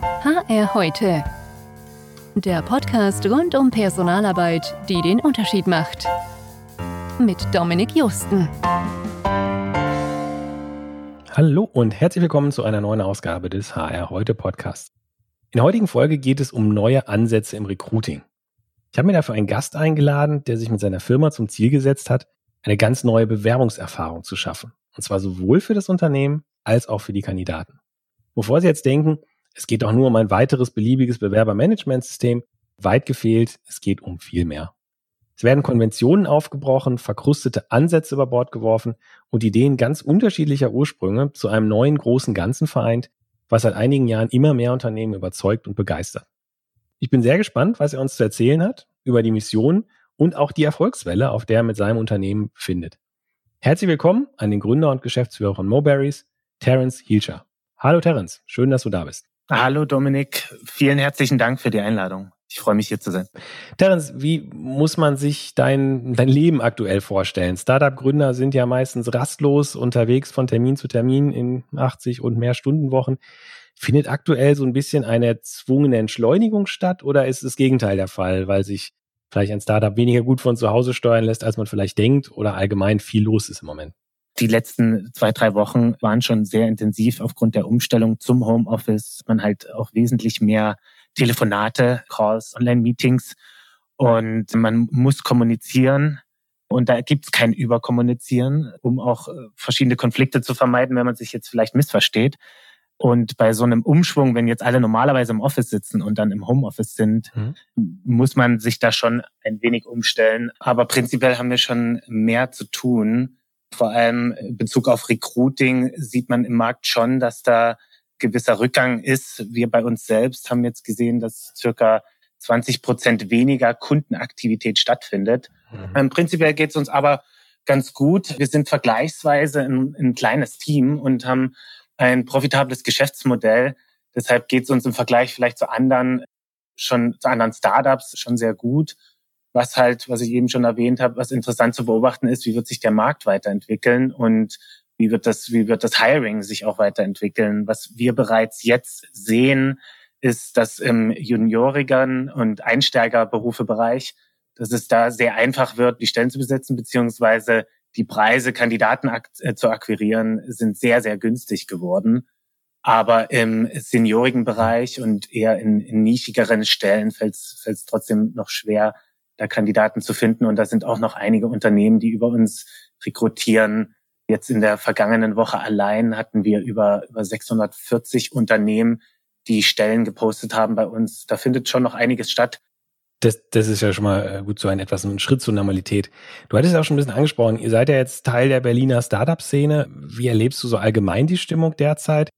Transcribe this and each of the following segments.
HR heute. Der Podcast rund um Personalarbeit, die den Unterschied macht. Mit Dominik Justen. Hallo und herzlich willkommen zu einer neuen Ausgabe des HR heute Podcasts. In der heutigen Folge geht es um neue Ansätze im Recruiting. Ich habe mir dafür einen Gast eingeladen, der sich mit seiner Firma zum Ziel gesetzt hat, eine ganz neue Bewerbungserfahrung zu schaffen. Und zwar sowohl für das Unternehmen als auch für die Kandidaten. Bevor Sie jetzt denken, es geht doch nur um ein weiteres beliebiges Bewerbermanagementsystem, weit gefehlt, es geht um viel mehr. Es werden Konventionen aufgebrochen, verkrustete Ansätze über Bord geworfen und Ideen ganz unterschiedlicher Ursprünge zu einem neuen großen Ganzen vereint, was seit einigen Jahren immer mehr Unternehmen überzeugt und begeistert. Ich bin sehr gespannt, was er uns zu erzählen hat über die Mission und auch die Erfolgswelle, auf der er mit seinem Unternehmen findet. Herzlich willkommen an den Gründer und Geschäftsführer von Moberries, Terence Hielscher. Hallo Terence, schön, dass du da bist. Hallo Dominik, vielen herzlichen Dank für die Einladung. Ich freue mich hier zu sein. Terence, wie muss man sich dein, dein Leben aktuell vorstellen? Startup-Gründer sind ja meistens rastlos unterwegs von Termin zu Termin in 80 und mehr Stundenwochen. Findet aktuell so ein bisschen eine erzwungene Entschleunigung statt oder ist das Gegenteil der Fall, weil sich vielleicht ein Startup weniger gut von zu Hause steuern lässt, als man vielleicht denkt oder allgemein viel los ist im Moment? Die letzten zwei, drei Wochen waren schon sehr intensiv aufgrund der Umstellung zum Homeoffice. Man halt auch wesentlich mehr Telefonate, Calls, Online-Meetings und man muss kommunizieren. Und da gibt es kein Überkommunizieren, um auch äh, verschiedene Konflikte zu vermeiden, wenn man sich jetzt vielleicht missversteht. Und bei so einem Umschwung, wenn jetzt alle normalerweise im Office sitzen und dann im Homeoffice sind, mhm. muss man sich da schon ein wenig umstellen. Aber prinzipiell haben wir schon mehr zu tun. Vor allem in Bezug auf Recruiting sieht man im Markt schon, dass da gewisser Rückgang ist. Wir bei uns selbst haben jetzt gesehen, dass circa 20 Prozent weniger Kundenaktivität stattfindet. Mhm. Ähm, prinzipiell geht es uns aber ganz gut. Wir sind vergleichsweise ein, ein kleines Team und haben ein profitables Geschäftsmodell. Deshalb geht es uns im Vergleich vielleicht zu anderen schon zu anderen Startups schon sehr gut. Was halt, was ich eben schon erwähnt habe, was interessant zu beobachten ist, wie wird sich der Markt weiterentwickeln und wie wird das, wie wird das Hiring sich auch weiterentwickeln? Was wir bereits jetzt sehen, ist, dass im juniorigeren und Einsteigerberufebereich, dass es da sehr einfach wird, die Stellen zu besetzen, beziehungsweise die Preise, Kandidaten äh, zu akquirieren, sind sehr, sehr günstig geworden. Aber im seniorigen Bereich und eher in, in nischigeren Stellen fällt es trotzdem noch schwer, da Kandidaten zu finden. Und da sind auch noch einige Unternehmen, die über uns rekrutieren. Jetzt in der vergangenen Woche allein hatten wir über, über 640 Unternehmen, die Stellen gepostet haben bei uns. Da findet schon noch einiges statt. Das, das ist ja schon mal äh, gut so ein etwas ein Schritt zur Normalität. Du hattest ja auch schon ein bisschen angesprochen, ihr seid ja jetzt Teil der Berliner Startup-Szene. Wie erlebst du so allgemein die Stimmung derzeit?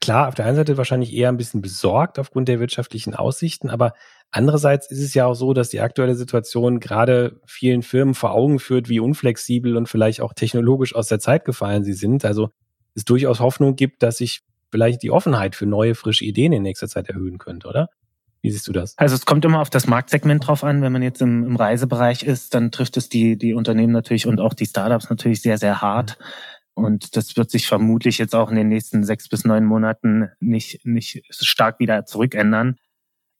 Klar, auf der einen Seite wahrscheinlich eher ein bisschen besorgt aufgrund der wirtschaftlichen Aussichten, aber andererseits ist es ja auch so, dass die aktuelle Situation gerade vielen Firmen vor Augen führt, wie unflexibel und vielleicht auch technologisch aus der Zeit gefallen sie sind. Also es durchaus Hoffnung gibt, dass sich vielleicht die Offenheit für neue, frische Ideen in nächster Zeit erhöhen könnte, oder? Wie siehst du das? Also es kommt immer auf das Marktsegment drauf an. Wenn man jetzt im, im Reisebereich ist, dann trifft es die, die Unternehmen natürlich und auch die Startups natürlich sehr, sehr hart. Und das wird sich vermutlich jetzt auch in den nächsten sechs bis neun Monaten nicht, nicht stark wieder zurückändern.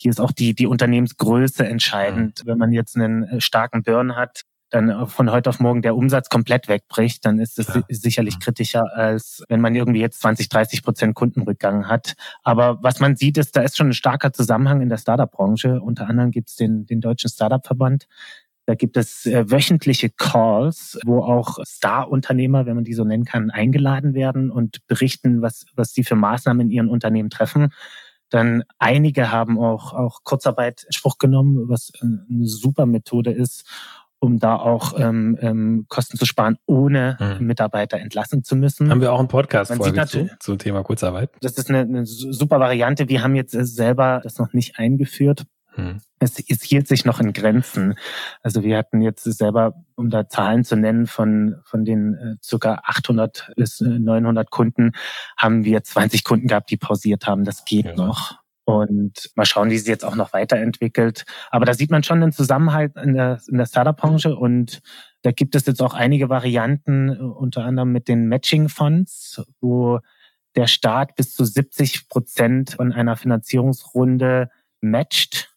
Hier ist auch die, die Unternehmensgröße entscheidend. Wenn man jetzt einen äh, starken Burn hat, dann von heute auf morgen der Umsatz komplett wegbricht, dann ist es ja. sicherlich kritischer, als wenn man irgendwie jetzt 20, 30 Prozent Kundenrückgang hat. Aber was man sieht, ist, da ist schon ein starker Zusammenhang in der Startup-Branche. Unter anderem gibt es den, den Deutschen Startup-Verband. Da gibt es äh, wöchentliche Calls, wo auch Star-Unternehmer, wenn man die so nennen kann, eingeladen werden und berichten, was, was sie für Maßnahmen in ihren Unternehmen treffen. Dann einige haben auch, auch Kurzarbeit in Spruch genommen, was eine super Methode ist, um da auch ähm, ähm, Kosten zu sparen, ohne hm. Mitarbeiter entlassen zu müssen. Haben wir auch einen Podcast zu, zum Thema Kurzarbeit? Das ist eine, eine super Variante. Wir haben jetzt selber das noch nicht eingeführt. Hm. Es, es hielt sich noch in Grenzen. Also wir hatten jetzt selber, um da Zahlen zu nennen, von, von den äh, circa 800 bis 900 Kunden, haben wir 20 Kunden gehabt, die pausiert haben. Das geht ja. noch. Und mal schauen, wie sie jetzt auch noch weiterentwickelt. Aber da sieht man schon den Zusammenhalt in der, in der Startup-Branche und da gibt es jetzt auch einige Varianten, unter anderem mit den Matching-Funds, wo der Staat bis zu 70 Prozent von einer Finanzierungsrunde matcht.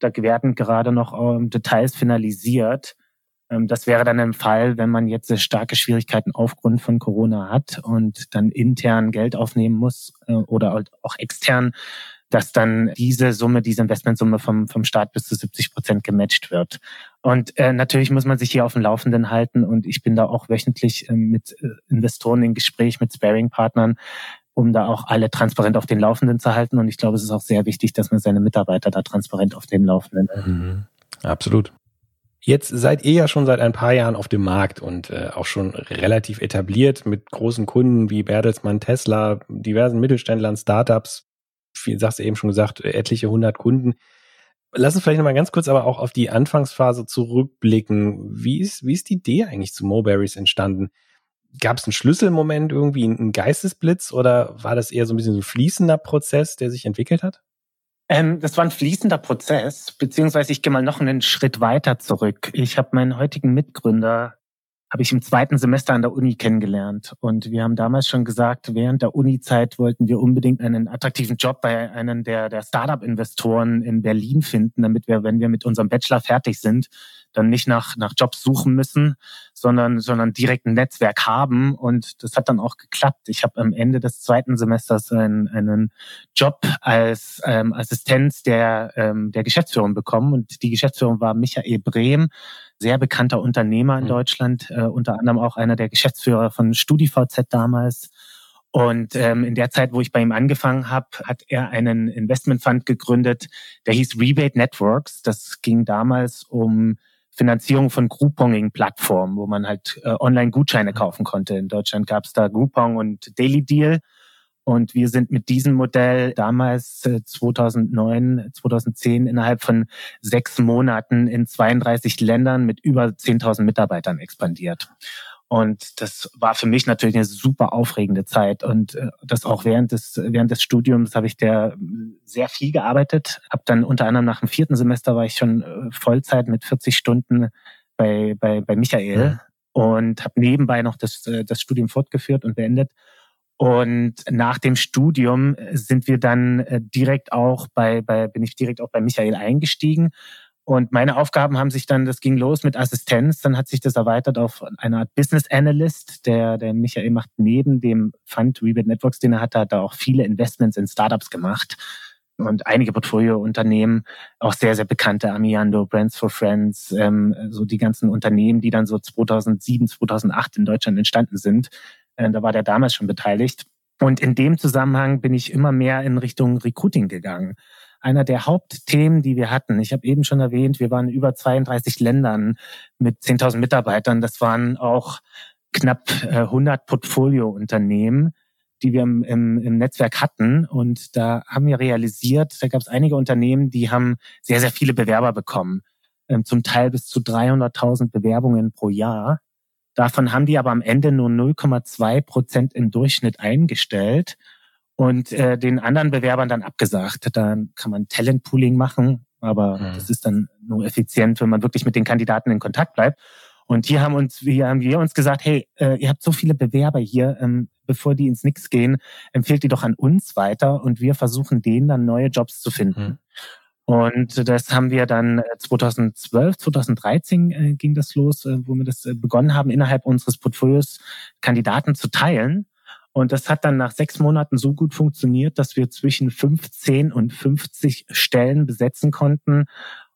Da werden gerade noch ähm, Details finalisiert. Ähm, das wäre dann im Fall, wenn man jetzt starke Schwierigkeiten aufgrund von Corona hat und dann intern Geld aufnehmen muss äh, oder halt auch extern, dass dann diese Summe, diese Investmentsumme vom, vom Staat bis zu 70 Prozent gematcht wird. Und äh, natürlich muss man sich hier auf dem Laufenden halten und ich bin da auch wöchentlich äh, mit äh, Investoren in Gespräch, mit Sparing-Partnern, um da auch alle transparent auf den Laufenden zu halten. Und ich glaube, es ist auch sehr wichtig, dass man seine Mitarbeiter da transparent auf den Laufenden hält. Mhm. Absolut. Jetzt seid ihr ja schon seit ein paar Jahren auf dem Markt und äh, auch schon relativ etabliert mit großen Kunden wie Bertelsmann, Tesla, diversen Mittelständlern, Startups. Viel sagst du eben schon gesagt, etliche hundert Kunden. Lass uns vielleicht nochmal ganz kurz aber auch auf die Anfangsphase zurückblicken. Wie ist, wie ist die Idee eigentlich zu Moberries entstanden? Gab es einen Schlüsselmoment irgendwie, einen Geistesblitz oder war das eher so ein bisschen so ein fließender Prozess, der sich entwickelt hat? Ähm, das war ein fließender Prozess, beziehungsweise ich gehe mal noch einen Schritt weiter zurück. Ich habe meinen heutigen Mitgründer habe ich im zweiten Semester an der Uni kennengelernt. Und wir haben damals schon gesagt, während der Uni-Zeit wollten wir unbedingt einen attraktiven Job bei einem der, der Startup-Investoren in Berlin finden, damit wir, wenn wir mit unserem Bachelor fertig sind, dann nicht nach, nach Jobs suchen müssen, sondern, sondern direkt ein Netzwerk haben. Und das hat dann auch geklappt. Ich habe am Ende des zweiten Semesters einen, einen Job als ähm, Assistenz der, ähm, der Geschäftsführung bekommen. Und die Geschäftsführung war Michael Brehm, sehr bekannter Unternehmer in mhm. Deutschland, äh, unter anderem auch einer der Geschäftsführer von StudiVZ damals. Und ähm, in der Zeit, wo ich bei ihm angefangen habe, hat er einen Investmentfund gegründet, der hieß Rebate Networks. Das ging damals um Finanzierung von Grouponing-Plattformen, wo man halt äh, Online-Gutscheine kaufen konnte. In Deutschland gab es da Groupon und Daily Deal. Und wir sind mit diesem Modell damals äh, 2009, 2010 innerhalb von sechs Monaten in 32 Ländern mit über 10.000 Mitarbeitern expandiert. Und das war für mich natürlich eine super aufregende Zeit. Und äh, das auch während des, während des Studiums habe ich der sehr viel gearbeitet. Hab dann unter anderem nach dem vierten Semester war ich schon äh, Vollzeit mit 40 Stunden bei, bei, bei Michael mhm. und habe nebenbei noch das, äh, das Studium fortgeführt und beendet. Und nach dem Studium sind wir dann direkt auch bei, bei bin ich direkt auch bei Michael eingestiegen und meine Aufgaben haben sich dann, das ging los mit Assistenz, dann hat sich das erweitert auf eine Art Business Analyst, der, der Michael macht neben dem Fund Rebate Networks, den er hatte, hat er auch viele Investments in Startups gemacht und einige Portfoliounternehmen, auch sehr, sehr bekannte Amiando, Brands for Friends, ähm, so die ganzen Unternehmen, die dann so 2007, 2008 in Deutschland entstanden sind. Äh, da war der damals schon beteiligt. Und in dem Zusammenhang bin ich immer mehr in Richtung Recruiting gegangen einer der Hauptthemen, die wir hatten. Ich habe eben schon erwähnt, wir waren über 32 Ländern mit 10.000 Mitarbeitern. Das waren auch knapp 100 äh, Portfoliounternehmen, die wir im, im, im Netzwerk hatten. Und da haben wir realisiert, da gab es einige Unternehmen, die haben sehr, sehr viele Bewerber bekommen. Ähm, zum Teil bis zu 300.000 Bewerbungen pro Jahr. Davon haben die aber am Ende nur 0,2 Prozent im Durchschnitt eingestellt und äh, den anderen Bewerbern dann abgesagt. Dann kann man Talentpooling machen, aber mhm. das ist dann nur effizient, wenn man wirklich mit den Kandidaten in Kontakt bleibt. Und hier haben uns, hier haben wir uns gesagt, hey, äh, ihr habt so viele Bewerber hier, ähm, bevor die ins Nix gehen, empfehlt die doch an uns weiter und wir versuchen denen dann neue Jobs zu finden. Mhm. Und das haben wir dann 2012, äh, 2013 äh, ging das los, äh, wo wir das äh, begonnen haben, innerhalb unseres Portfolios Kandidaten zu teilen. Und das hat dann nach sechs Monaten so gut funktioniert, dass wir zwischen 15 und 50 Stellen besetzen konnten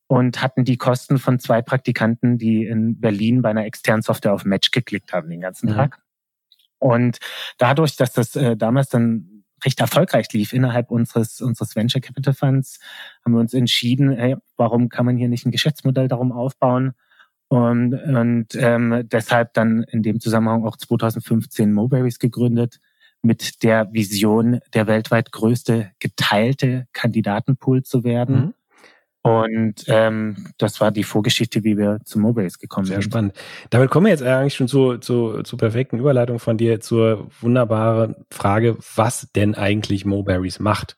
und hatten die Kosten von zwei Praktikanten, die in Berlin bei einer externen Software auf Match geklickt haben den ganzen mhm. Tag. Und dadurch, dass das äh, damals dann recht erfolgreich lief innerhalb unseres, unseres Venture Capital Funds, haben wir uns entschieden, hey, warum kann man hier nicht ein Geschäftsmodell darum aufbauen? Und, und ähm, deshalb dann in dem Zusammenhang auch 2015 Moberries gegründet, mit der Vision, der weltweit größte geteilte Kandidatenpool zu werden. Mhm. Und ähm, das war die Vorgeschichte, wie wir zu Mobiles gekommen Sehr sind. Sehr spannend. Damit kommen wir jetzt eigentlich schon zu, zu, zur perfekten Überleitung von dir zur wunderbaren Frage, was denn eigentlich Moberries macht.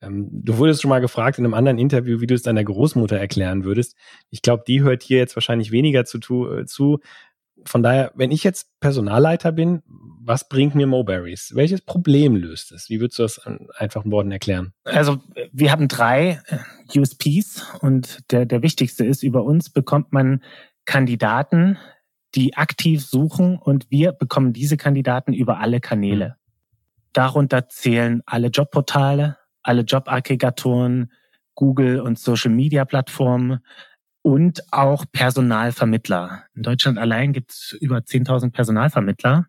Ähm, du wurdest schon mal gefragt in einem anderen Interview, wie du es deiner Großmutter erklären würdest. Ich glaube, die hört hier jetzt wahrscheinlich weniger zu, zu Von daher, wenn ich jetzt Personalleiter bin, was bringt mir Moberries? Welches Problem löst es? Wie würdest du das in einfachen Worten erklären? Also wir haben drei äh, USPs und der, der wichtigste ist, über uns bekommt man Kandidaten, die aktiv suchen und wir bekommen diese Kandidaten über alle Kanäle. Darunter zählen alle Jobportale, alle Jobaggregatoren, Google und Social-Media-Plattformen und auch Personalvermittler. In Deutschland allein gibt es über 10.000 Personalvermittler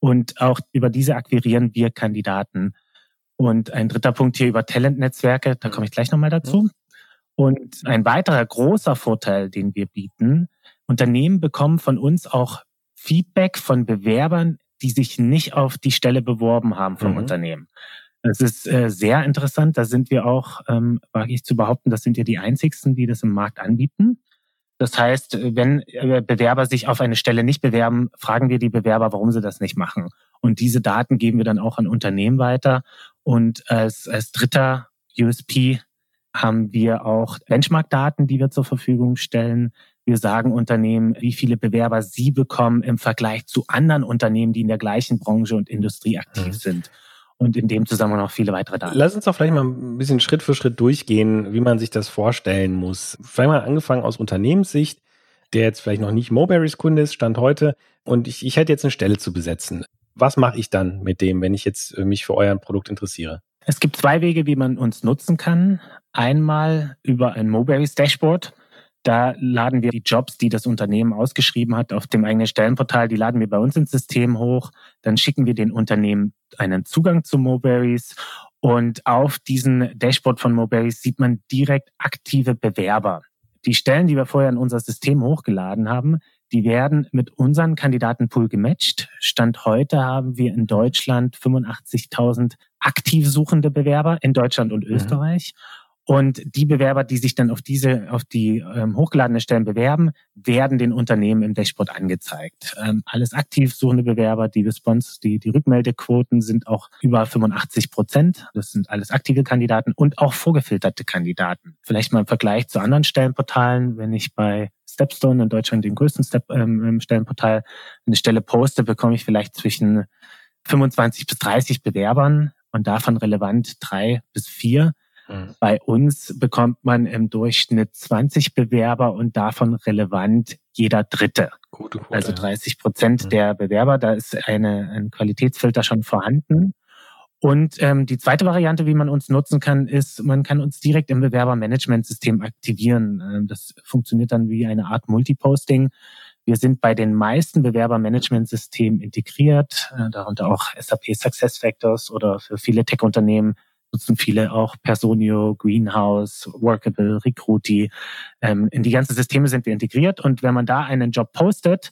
und auch über diese akquirieren wir Kandidaten. Und ein dritter Punkt hier über Talentnetzwerke, da komme ich gleich nochmal dazu. Und ein weiterer großer Vorteil, den wir bieten, Unternehmen bekommen von uns auch Feedback von Bewerbern, die sich nicht auf die Stelle beworben haben vom mhm. Unternehmen. Das ist äh, sehr interessant. Da sind wir auch, ähm, wage ich zu behaupten, das sind ja die einzigsten, die das im Markt anbieten. Das heißt, wenn äh, Bewerber sich auf eine Stelle nicht bewerben, fragen wir die Bewerber, warum sie das nicht machen. Und diese Daten geben wir dann auch an Unternehmen weiter. Und als, als dritter USP haben wir auch Benchmark-Daten, die wir zur Verfügung stellen. Wir sagen Unternehmen, wie viele Bewerber sie bekommen im Vergleich zu anderen Unternehmen, die in der gleichen Branche und Industrie aktiv mhm. sind und in dem Zusammenhang noch viele weitere Daten. Lass uns doch vielleicht mal ein bisschen Schritt für Schritt durchgehen, wie man sich das vorstellen muss. Vielleicht mal angefangen aus Unternehmenssicht, der jetzt vielleicht noch nicht Moberries Kunde ist, Stand heute, und ich, ich hätte jetzt eine Stelle zu besetzen. Was mache ich dann mit dem, wenn ich jetzt äh, mich für euer Produkt interessiere? Es gibt zwei Wege, wie man uns nutzen kann. Einmal über ein Moberries Dashboard. Da laden wir die Jobs, die das Unternehmen ausgeschrieben hat, auf dem eigenen Stellenportal, die laden wir bei uns ins System hoch. Dann schicken wir den Unternehmen einen Zugang zu Moberries. Und auf diesem Dashboard von Moberries sieht man direkt aktive Bewerber. Die Stellen, die wir vorher in unser System hochgeladen haben, die werden mit unseren Kandidatenpool gematcht. Stand heute haben wir in Deutschland 85.000 aktiv suchende Bewerber in Deutschland und mhm. Österreich. Mhm. Und die Bewerber, die sich dann auf diese, auf die ähm, hochgeladene Stellen bewerben, werden den Unternehmen im Dashboard angezeigt. Ähm, alles aktiv suchende Bewerber, die Response, die, die Rückmeldequoten sind auch über 85 Prozent. Das sind alles aktive Kandidaten und auch vorgefilterte Kandidaten. Vielleicht mal im Vergleich zu anderen Stellenportalen, wenn ich bei Stepstone in Deutschland den größten Step, ähm, Stellenportal eine Stelle poste, bekomme ich vielleicht zwischen 25 bis 30 Bewerbern und davon relevant drei bis vier Mhm. Bei uns bekommt man im Durchschnitt 20 Bewerber und davon relevant jeder Dritte. Gute Quote, also 30 Prozent ja. der Bewerber, da ist eine, ein Qualitätsfilter schon vorhanden. Und ähm, die zweite Variante, wie man uns nutzen kann, ist, man kann uns direkt im Bewerbermanagementsystem aktivieren. Ähm, das funktioniert dann wie eine Art Multiposting. Wir sind bei den meisten Bewerbermanagementsystemen integriert, äh, darunter auch SAP SuccessFactors oder für viele Tech-Unternehmen nutzen viele auch Personio, Greenhouse, Workable, Recruity. Ähm, in die ganzen Systeme sind wir integriert und wenn man da einen Job postet,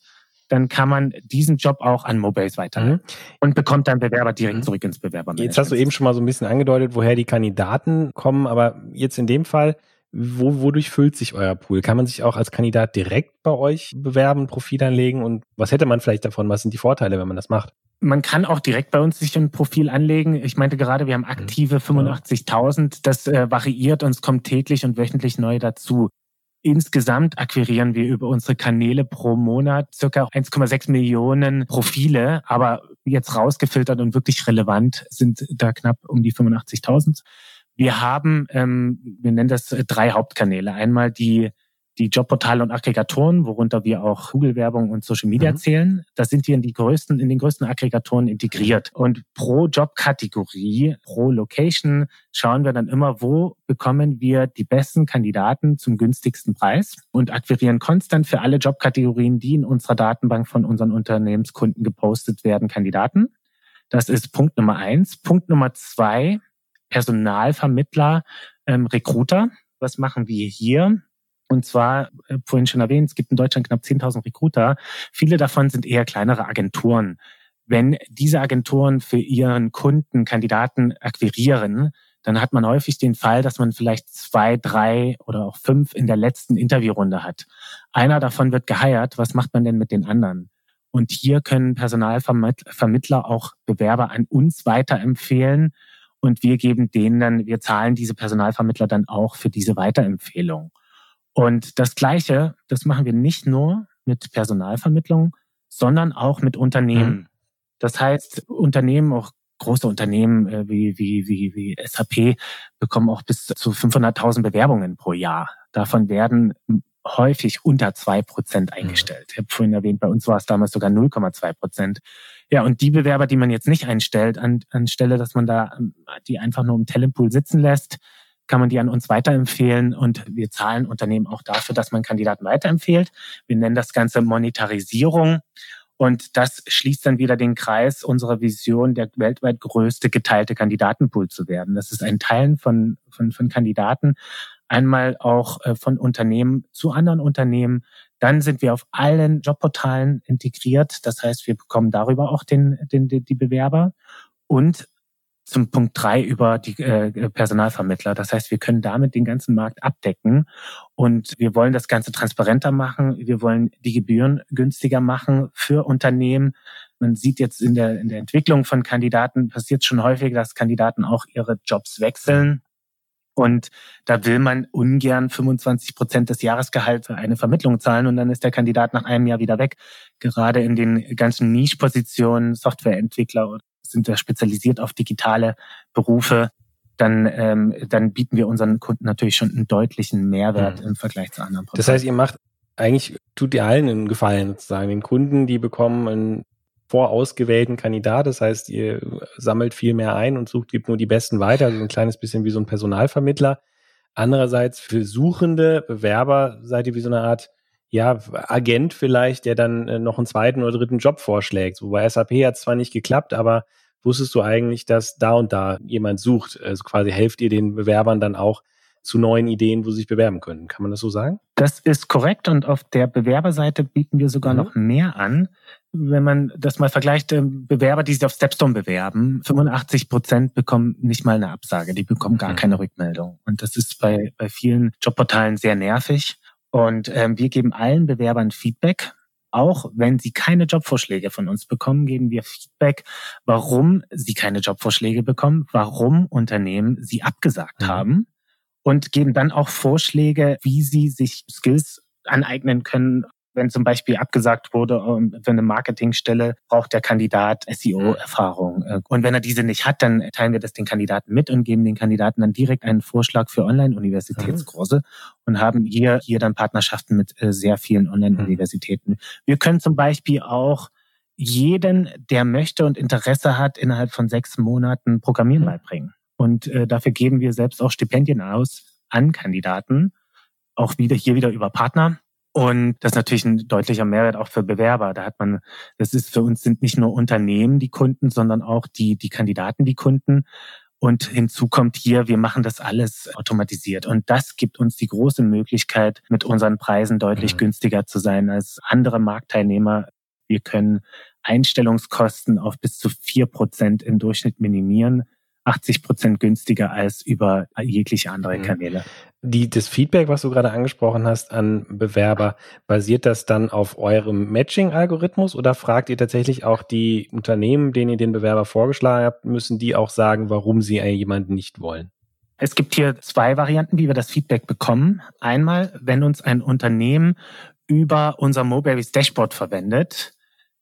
dann kann man diesen Job auch an Mobiles weiterleiten mhm. und bekommt dann Bewerber direkt mhm. zurück ins Bewerbermanagement. Jetzt hast du eben schon mal so ein bisschen angedeutet, woher die Kandidaten kommen, aber jetzt in dem Fall, wo, wodurch füllt sich euer Pool? Kann man sich auch als Kandidat direkt bei euch bewerben, Profil anlegen und was hätte man vielleicht davon? Was sind die Vorteile, wenn man das macht? Man kann auch direkt bei uns sich ein Profil anlegen. Ich meinte gerade, wir haben aktive 85.000. Das äh, variiert und es kommt täglich und wöchentlich neu dazu. Insgesamt akquirieren wir über unsere Kanäle pro Monat circa 1,6 Millionen Profile, aber jetzt rausgefiltert und wirklich relevant sind da knapp um die 85.000. Wir haben, ähm, wir nennen das äh, drei Hauptkanäle. Einmal die die Jobportale und Aggregatoren, worunter wir auch Google-Werbung und Social Media mhm. zählen. Da sind wir in die größten, in den größten Aggregatoren integriert. Und pro Jobkategorie, pro Location schauen wir dann immer, wo bekommen wir die besten Kandidaten zum günstigsten Preis und akquirieren konstant für alle Jobkategorien, die in unserer Datenbank von unseren Unternehmenskunden gepostet werden, Kandidaten. Das ist Punkt Nummer eins. Punkt Nummer zwei, Personalvermittler, ähm, Recruiter. Was machen wir hier? Und zwar, äh, vorhin schon erwähnt, es gibt in Deutschland knapp 10.000 Recruiter. Viele davon sind eher kleinere Agenturen. Wenn diese Agenturen für ihren Kunden Kandidaten akquirieren, dann hat man häufig den Fall, dass man vielleicht zwei, drei oder auch fünf in der letzten Interviewrunde hat. Einer davon wird geheiert. Was macht man denn mit den anderen? Und hier können Personalvermittler auch Bewerber an uns weiterempfehlen. Und wir geben denen dann, wir zahlen diese Personalvermittler dann auch für diese Weiterempfehlung. Und das Gleiche, das machen wir nicht nur mit Personalvermittlung, sondern auch mit Unternehmen. Mhm. Das heißt, Unternehmen, auch große Unternehmen äh, wie, wie, wie, wie SAP bekommen auch bis zu 500.000 Bewerbungen pro Jahr. Davon werden häufig unter zwei Prozent mhm. eingestellt. Ich habe vorhin erwähnt, bei uns war es damals sogar 0,2 Prozent. Ja, und die Bewerber, die man jetzt nicht einstellt, an, anstelle, dass man da ähm, die einfach nur im Talentpool sitzen lässt, kann man die an uns weiterempfehlen und wir zahlen Unternehmen auch dafür, dass man Kandidaten weiterempfiehlt. Wir nennen das Ganze Monetarisierung und das schließt dann wieder den Kreis unserer Vision, der weltweit größte geteilte Kandidatenpool zu werden. Das ist ein Teilen von, von, von Kandidaten, einmal auch äh, von Unternehmen zu anderen Unternehmen. Dann sind wir auf allen Jobportalen integriert. Das heißt, wir bekommen darüber auch den, den, die Bewerber. Und zum Punkt drei über die äh, Personalvermittler. Das heißt, wir können damit den ganzen Markt abdecken und wir wollen das Ganze transparenter machen. Wir wollen die Gebühren günstiger machen für Unternehmen. Man sieht jetzt in der, in der Entwicklung von Kandidaten passiert schon häufig, dass Kandidaten auch ihre Jobs wechseln. Und da will man ungern 25 Prozent des Jahresgehalts für eine Vermittlung zahlen und dann ist der Kandidat nach einem Jahr wieder weg. Gerade in den ganzen Niche-Positionen, Softwareentwickler sind wir spezialisiert auf digitale Berufe, dann, ähm, dann bieten wir unseren Kunden natürlich schon einen deutlichen Mehrwert mhm. im Vergleich zu anderen Produkten. Das heißt, ihr macht eigentlich, tut ihr allen einen Gefallen sozusagen. Den Kunden, die bekommen einen vorausgewählten Kandidat. Das heißt, ihr sammelt viel mehr ein und sucht, gibt nur die Besten weiter. Also ein kleines bisschen wie so ein Personalvermittler. Andererseits für suchende Bewerber seid ihr wie so eine Art ja, Agent vielleicht, der dann äh, noch einen zweiten oder dritten Job vorschlägt. So bei SAP hat es zwar nicht geklappt, aber wusstest du eigentlich, dass da und da jemand sucht? Also quasi helft ihr den Bewerbern dann auch zu neuen Ideen, wo sie sich bewerben können. Kann man das so sagen? Das ist korrekt und auf der Bewerberseite bieten wir sogar mhm. noch mehr an. Wenn man das mal vergleicht, äh, Bewerber, die sich auf Stepstone bewerben, 85 Prozent bekommen nicht mal eine Absage, die bekommen gar mhm. keine Rückmeldung. Und das ist bei, bei vielen Jobportalen sehr nervig. Und ähm, wir geben allen Bewerbern Feedback. Auch wenn sie keine Jobvorschläge von uns bekommen, geben wir Feedback, warum sie keine Jobvorschläge bekommen, warum Unternehmen sie abgesagt mhm. haben und geben dann auch Vorschläge, wie sie sich Skills aneignen können, wenn zum Beispiel abgesagt wurde ähm, für eine Marketingstelle, braucht der Kandidat SEO-Erfahrung. Äh, und wenn er diese nicht hat, dann teilen wir das den Kandidaten mit und geben den Kandidaten dann direkt einen Vorschlag für Online-Universitätskurse mhm. und haben hier, hier dann Partnerschaften mit äh, sehr vielen Online-Universitäten. Mhm. Wir können zum Beispiel auch jeden, der möchte und Interesse hat, innerhalb von sechs Monaten Programmieren mhm. beibringen. Und äh, dafür geben wir selbst auch Stipendien aus an Kandidaten, auch wieder hier wieder über Partner. Und das ist natürlich ein deutlicher Mehrwert auch für Bewerber. Da hat man, das ist für uns sind nicht nur Unternehmen die Kunden, sondern auch die, die Kandidaten die Kunden. Und hinzu kommt hier, wir machen das alles automatisiert. Und das gibt uns die große Möglichkeit, mit unseren Preisen deutlich mhm. günstiger zu sein als andere Marktteilnehmer. Wir können Einstellungskosten auf bis zu vier Prozent im Durchschnitt minimieren. 80 Prozent günstiger als über jegliche andere mhm. Kanäle. Die, das Feedback, was du gerade angesprochen hast an Bewerber, basiert das dann auf eurem Matching-Algorithmus oder fragt ihr tatsächlich auch die Unternehmen, denen ihr den Bewerber vorgeschlagen habt, müssen die auch sagen, warum sie jemanden nicht wollen? Es gibt hier zwei Varianten, wie wir das Feedback bekommen. Einmal, wenn uns ein Unternehmen über unser Moberries Dashboard verwendet,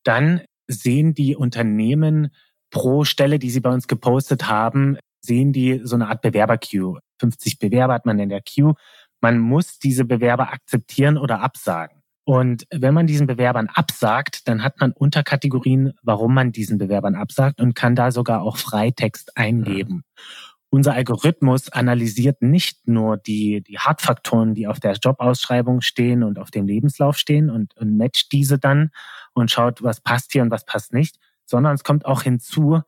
dann sehen die Unternehmen pro Stelle, die sie bei uns gepostet haben, sehen die so eine Art Bewerber-Queue. 50 Bewerber hat man in der Queue. Man muss diese Bewerber akzeptieren oder absagen. Und wenn man diesen Bewerbern absagt, dann hat man Unterkategorien, warum man diesen Bewerbern absagt und kann da sogar auch Freitext eingeben. Mhm. Unser Algorithmus analysiert nicht nur die, die Hardfaktoren, die auf der Jobausschreibung stehen und auf dem Lebenslauf stehen und, und matcht diese dann und schaut, was passt hier und was passt nicht, sondern es kommt auch hinzu,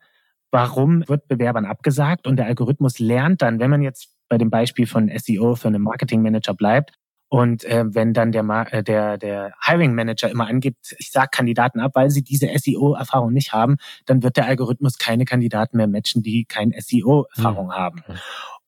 warum wird Bewerbern abgesagt und der Algorithmus lernt dann, wenn man jetzt bei dem Beispiel von SEO für einen Marketingmanager bleibt und äh, wenn dann der, äh, der, der Hiring Manager immer angibt, ich sage Kandidaten ab, weil sie diese SEO-Erfahrung nicht haben, dann wird der Algorithmus keine Kandidaten mehr matchen, die keine SEO-Erfahrung mhm. haben.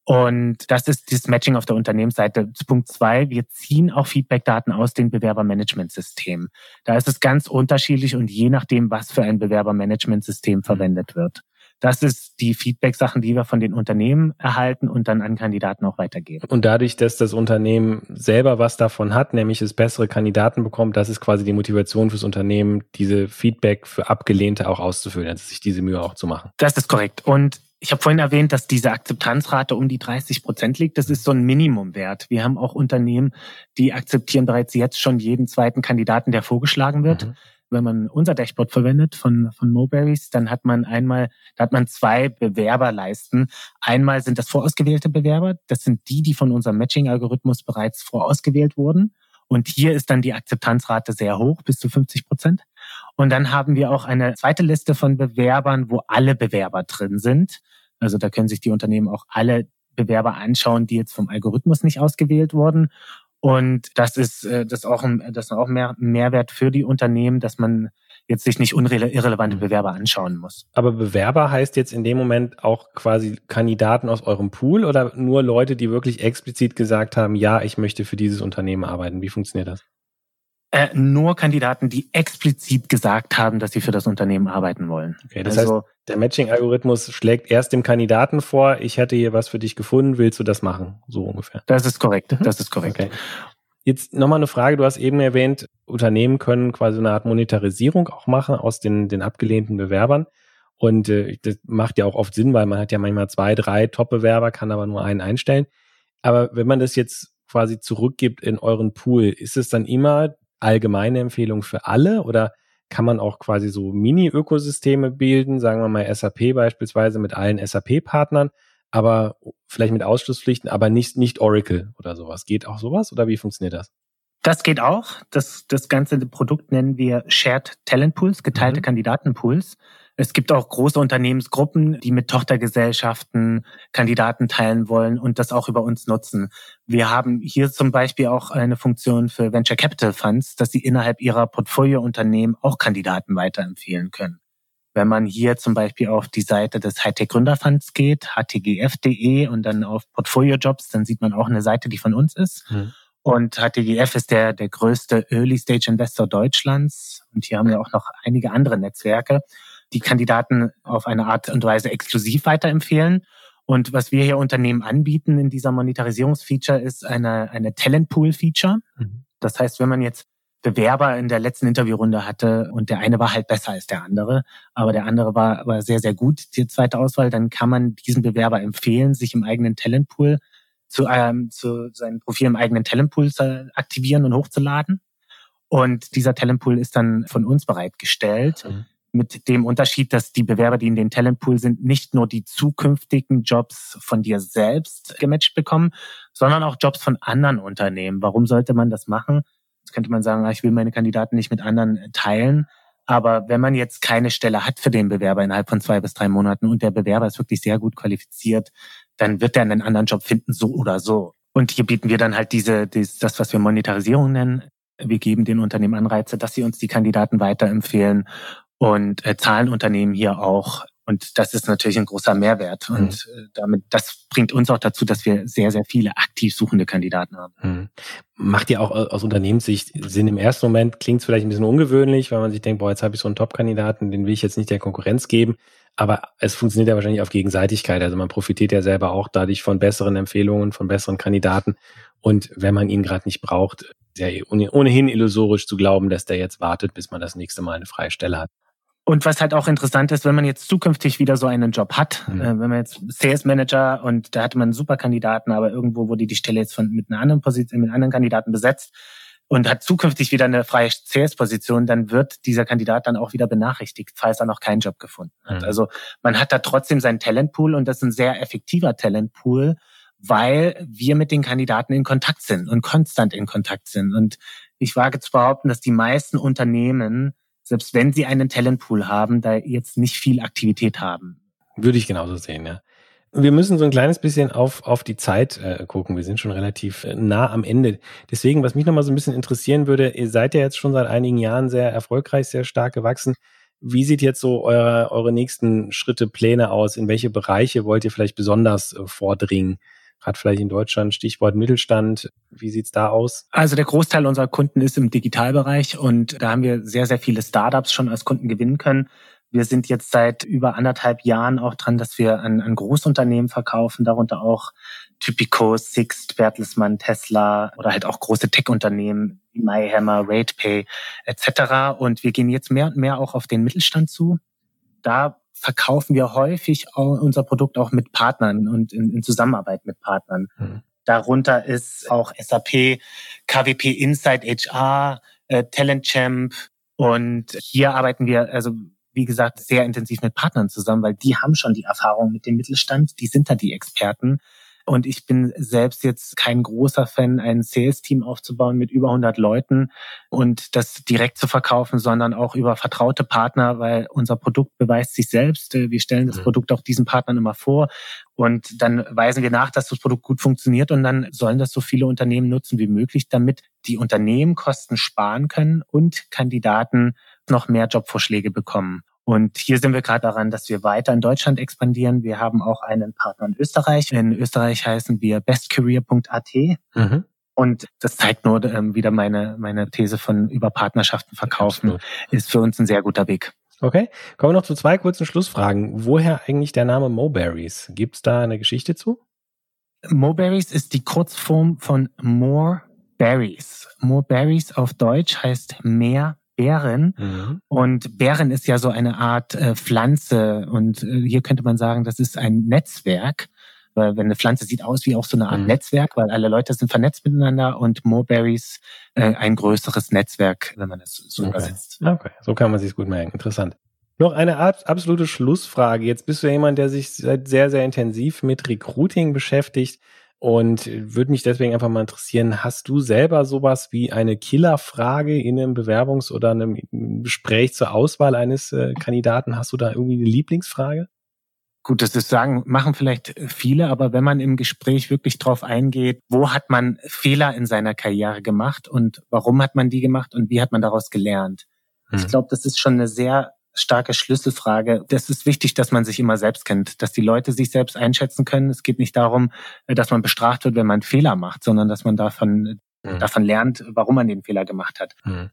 Und das ist das Matching auf der Unternehmensseite. Punkt zwei, wir ziehen auch Feedbackdaten aus den Bewerbermanagementsystemen. Da ist es ganz unterschiedlich und je nachdem, was für ein Bewerbermanagementsystem verwendet wird. Das ist die Feedback-Sachen, die wir von den Unternehmen erhalten und dann an Kandidaten auch weitergeben. Und dadurch, dass das Unternehmen selber was davon hat, nämlich es bessere Kandidaten bekommt, das ist quasi die Motivation fürs Unternehmen, diese Feedback für Abgelehnte auch auszufüllen, also sich diese Mühe auch zu machen. Das ist korrekt. Und ich habe vorhin erwähnt, dass diese Akzeptanzrate um die 30 Prozent liegt. Das ist so ein Minimumwert. Wir haben auch Unternehmen, die akzeptieren bereits jetzt schon jeden zweiten Kandidaten, der vorgeschlagen wird. Mhm wenn man unser Dashboard verwendet von, von Moberries, dann hat man einmal, da hat man zwei Bewerberleisten. Einmal sind das vorausgewählte Bewerber. Das sind die, die von unserem Matching-Algorithmus bereits vorausgewählt wurden. Und hier ist dann die Akzeptanzrate sehr hoch, bis zu 50 Prozent. Und dann haben wir auch eine zweite Liste von Bewerbern, wo alle Bewerber drin sind. Also da können sich die Unternehmen auch alle Bewerber anschauen, die jetzt vom Algorithmus nicht ausgewählt wurden. Und das ist, äh, das ist auch ein, das ist auch mehr Mehrwert für die Unternehmen, dass man jetzt sich nicht irrelevante. Bewerber anschauen muss. Aber Bewerber heißt jetzt in dem Moment auch quasi Kandidaten aus eurem Pool oder nur Leute, die wirklich explizit gesagt haben, ja, ich möchte für dieses Unternehmen arbeiten. Wie funktioniert das? Äh, nur Kandidaten, die explizit gesagt haben, dass sie für das Unternehmen arbeiten wollen. Okay, das also, heißt, der Matching-Algorithmus schlägt erst dem Kandidaten vor, ich hätte hier was für dich gefunden, willst du das machen? So ungefähr. Das ist korrekt, mhm. das ist korrekt. Okay. Jetzt nochmal eine Frage, du hast eben erwähnt, Unternehmen können quasi eine Art Monetarisierung auch machen aus den, den abgelehnten Bewerbern. Und äh, das macht ja auch oft Sinn, weil man hat ja manchmal zwei, drei Top-Bewerber, kann aber nur einen einstellen. Aber wenn man das jetzt quasi zurückgibt in euren Pool, ist es dann immer allgemeine Empfehlung für alle oder kann man auch quasi so Mini-Ökosysteme bilden, sagen wir mal SAP beispielsweise mit allen SAP-Partnern, aber vielleicht mit Ausschlusspflichten, aber nicht, nicht Oracle oder sowas. Geht auch sowas oder wie funktioniert das? Das geht auch. Das, das ganze Produkt nennen wir Shared Talent Pools, geteilte mhm. Kandidatenpools. Es gibt auch große Unternehmensgruppen, die mit Tochtergesellschaften Kandidaten teilen wollen und das auch über uns nutzen. Wir haben hier zum Beispiel auch eine Funktion für Venture Capital Funds, dass sie innerhalb ihrer Portfoliounternehmen auch Kandidaten weiterempfehlen können. Wenn man hier zum Beispiel auf die Seite des Hightech Gründerfunds geht, htgf.de und dann auf Portfolio Jobs, dann sieht man auch eine Seite, die von uns ist. Mhm. Und HTGF ist der, der größte Early Stage Investor Deutschlands. Und hier haben wir auch noch einige andere Netzwerke die Kandidaten auf eine Art und Weise exklusiv weiterempfehlen. Und was wir hier Unternehmen anbieten in dieser Monetarisierungsfeature ist eine, eine Talentpool-Feature. Mhm. Das heißt, wenn man jetzt Bewerber in der letzten Interviewrunde hatte und der eine war halt besser als der andere, aber der andere war, war sehr, sehr gut, die zweite Auswahl, dann kann man diesen Bewerber empfehlen, sich im eigenen Talentpool zu, ähm, zu seinem Profil im eigenen Talentpool zu aktivieren und hochzuladen. Und dieser Talentpool ist dann von uns bereitgestellt. Mhm mit dem Unterschied, dass die Bewerber, die in den Talentpool sind, nicht nur die zukünftigen Jobs von dir selbst gematcht bekommen, sondern auch Jobs von anderen Unternehmen. Warum sollte man das machen? Jetzt könnte man sagen, ah, ich will meine Kandidaten nicht mit anderen teilen. Aber wenn man jetzt keine Stelle hat für den Bewerber innerhalb von zwei bis drei Monaten und der Bewerber ist wirklich sehr gut qualifiziert, dann wird er einen anderen Job finden, so oder so. Und hier bieten wir dann halt diese, diese das, was wir Monetarisierung nennen. Wir geben den Unternehmen Anreize, dass sie uns die Kandidaten weiterempfehlen und äh, zahlen Unternehmen hier auch. Und das ist natürlich ein großer Mehrwert. Mhm. Und äh, damit, das bringt uns auch dazu, dass wir sehr, sehr viele aktiv suchende Kandidaten haben. Mhm. Macht ja auch aus Unternehmenssicht Sinn. Im ersten Moment klingt es vielleicht ein bisschen ungewöhnlich, weil man sich denkt, boah, jetzt habe ich so einen Top-Kandidaten, den will ich jetzt nicht der Konkurrenz geben. Aber es funktioniert ja wahrscheinlich auf Gegenseitigkeit. Also man profitiert ja selber auch dadurch von besseren Empfehlungen, von besseren Kandidaten. Und wenn man ihn gerade nicht braucht, ist ja ohnehin illusorisch zu glauben, dass der jetzt wartet, bis man das nächste Mal eine freie Stelle hat. Und was halt auch interessant ist, wenn man jetzt zukünftig wieder so einen Job hat, mhm. äh, wenn man jetzt Sales Manager und da hatte man einen super Kandidaten, aber irgendwo wurde die Stelle jetzt von mit einer anderen Position, mit einem anderen Kandidaten besetzt und hat zukünftig wieder eine freie Sales-Position, dann wird dieser Kandidat dann auch wieder benachrichtigt, falls er noch keinen Job gefunden hat. Mhm. Also man hat da trotzdem seinen Talentpool und das ist ein sehr effektiver Talentpool, weil wir mit den Kandidaten in Kontakt sind und konstant in Kontakt sind. Und ich wage zu behaupten, dass die meisten Unternehmen selbst wenn sie einen Talentpool haben, da jetzt nicht viel Aktivität haben. Würde ich genauso sehen, ja. Wir müssen so ein kleines bisschen auf, auf die Zeit äh, gucken. Wir sind schon relativ äh, nah am Ende. Deswegen, was mich nochmal so ein bisschen interessieren würde, ihr seid ja jetzt schon seit einigen Jahren sehr erfolgreich, sehr stark gewachsen. Wie sieht jetzt so eure, eure nächsten Schritte, Pläne aus? In welche Bereiche wollt ihr vielleicht besonders äh, vordringen? Gerade vielleicht in Deutschland, Stichwort Mittelstand. Wie sieht's da aus? Also der Großteil unserer Kunden ist im Digitalbereich und da haben wir sehr, sehr viele Startups schon als Kunden gewinnen können. Wir sind jetzt seit über anderthalb Jahren auch dran, dass wir an, an Großunternehmen verkaufen, darunter auch Typico, Sixt, Bertelsmann, Tesla oder halt auch große Tech-Unternehmen wie MyHammer, RatePay etc. Und wir gehen jetzt mehr und mehr auch auf den Mittelstand zu. Da verkaufen wir häufig unser Produkt auch mit Partnern und in, in Zusammenarbeit mit Partnern. Mhm. Darunter ist auch SAP, KWP Inside HR, äh, Talent Champ. Und hier arbeiten wir, also wie gesagt, sehr intensiv mit Partnern zusammen, weil die haben schon die Erfahrung mit dem Mittelstand, die sind da die Experten. Und ich bin selbst jetzt kein großer Fan, ein Sales-Team aufzubauen mit über 100 Leuten und das direkt zu verkaufen, sondern auch über vertraute Partner, weil unser Produkt beweist sich selbst. Wir stellen das mhm. Produkt auch diesen Partnern immer vor und dann weisen wir nach, dass das Produkt gut funktioniert und dann sollen das so viele Unternehmen nutzen wie möglich, damit die Unternehmen Kosten sparen können und Kandidaten noch mehr Jobvorschläge bekommen. Und hier sind wir gerade daran, dass wir weiter in Deutschland expandieren. Wir haben auch einen Partner in Österreich. In Österreich heißen wir bestcareer.at. Mhm. Und das zeigt nur ähm, wieder meine, meine These von über Partnerschaften verkaufen, Absolut. ist für uns ein sehr guter Weg. Okay, kommen wir noch zu zwei kurzen Schlussfragen. Woher eigentlich der Name Moberries? Gibt es da eine Geschichte zu? Moberries ist die Kurzform von More Berries. More Berries auf Deutsch heißt mehr Bären. Mhm. Und Bären ist ja so eine Art äh, Pflanze. Und äh, hier könnte man sagen, das ist ein Netzwerk. Weil wenn eine Pflanze sieht aus wie auch so eine Art mhm. Netzwerk, weil alle Leute sind vernetzt miteinander und Moberries äh, ein größeres Netzwerk, wenn man es so okay. übersetzt. Okay, so kann man sich gut merken. Interessant. Noch eine absolute Schlussfrage. Jetzt bist du ja jemand, der sich sehr, sehr intensiv mit Recruiting beschäftigt. Und würde mich deswegen einfach mal interessieren, hast du selber sowas wie eine Killerfrage in einem Bewerbungs- oder einem Gespräch zur Auswahl eines äh, Kandidaten? Hast du da irgendwie eine Lieblingsfrage? Gut, das ist sagen, machen vielleicht viele, aber wenn man im Gespräch wirklich drauf eingeht, wo hat man Fehler in seiner Karriere gemacht und warum hat man die gemacht und wie hat man daraus gelernt? Hm. Ich glaube, das ist schon eine sehr starke Schlüsselfrage. Das ist wichtig, dass man sich immer selbst kennt, dass die Leute sich selbst einschätzen können. Es geht nicht darum, äh, dass man bestraft wird, wenn man Fehler macht, sondern dass man davon, mhm. davon lernt, warum man den Fehler gemacht hat. Mhm.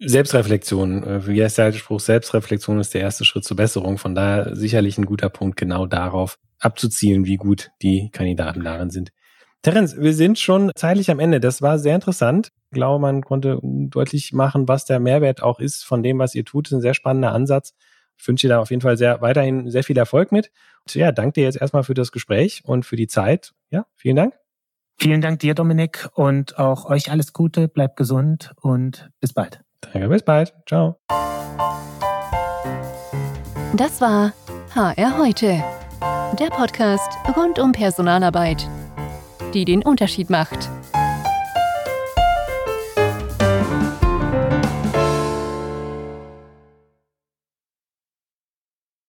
Selbstreflexion, äh, wie heißt der alte Spruch, Selbstreflexion ist der erste Schritt zur Besserung. Von daher sicherlich ein guter Punkt, genau darauf abzuzielen, wie gut die Kandidaten darin sind. Terence, wir sind schon zeitlich am Ende. Das war sehr interessant. Ich glaube, man konnte deutlich machen, was der Mehrwert auch ist von dem, was ihr tut. Das ist ein sehr spannender Ansatz. Ich wünsche dir da auf jeden Fall sehr, weiterhin sehr viel Erfolg mit. Und ja, danke dir jetzt erstmal für das Gespräch und für die Zeit. Ja, vielen Dank. Vielen Dank dir, Dominik, und auch euch alles Gute. Bleibt gesund und bis bald. Danke, bis bald. Ciao. Das war HR heute. Der Podcast rund um Personalarbeit die den Unterschied macht.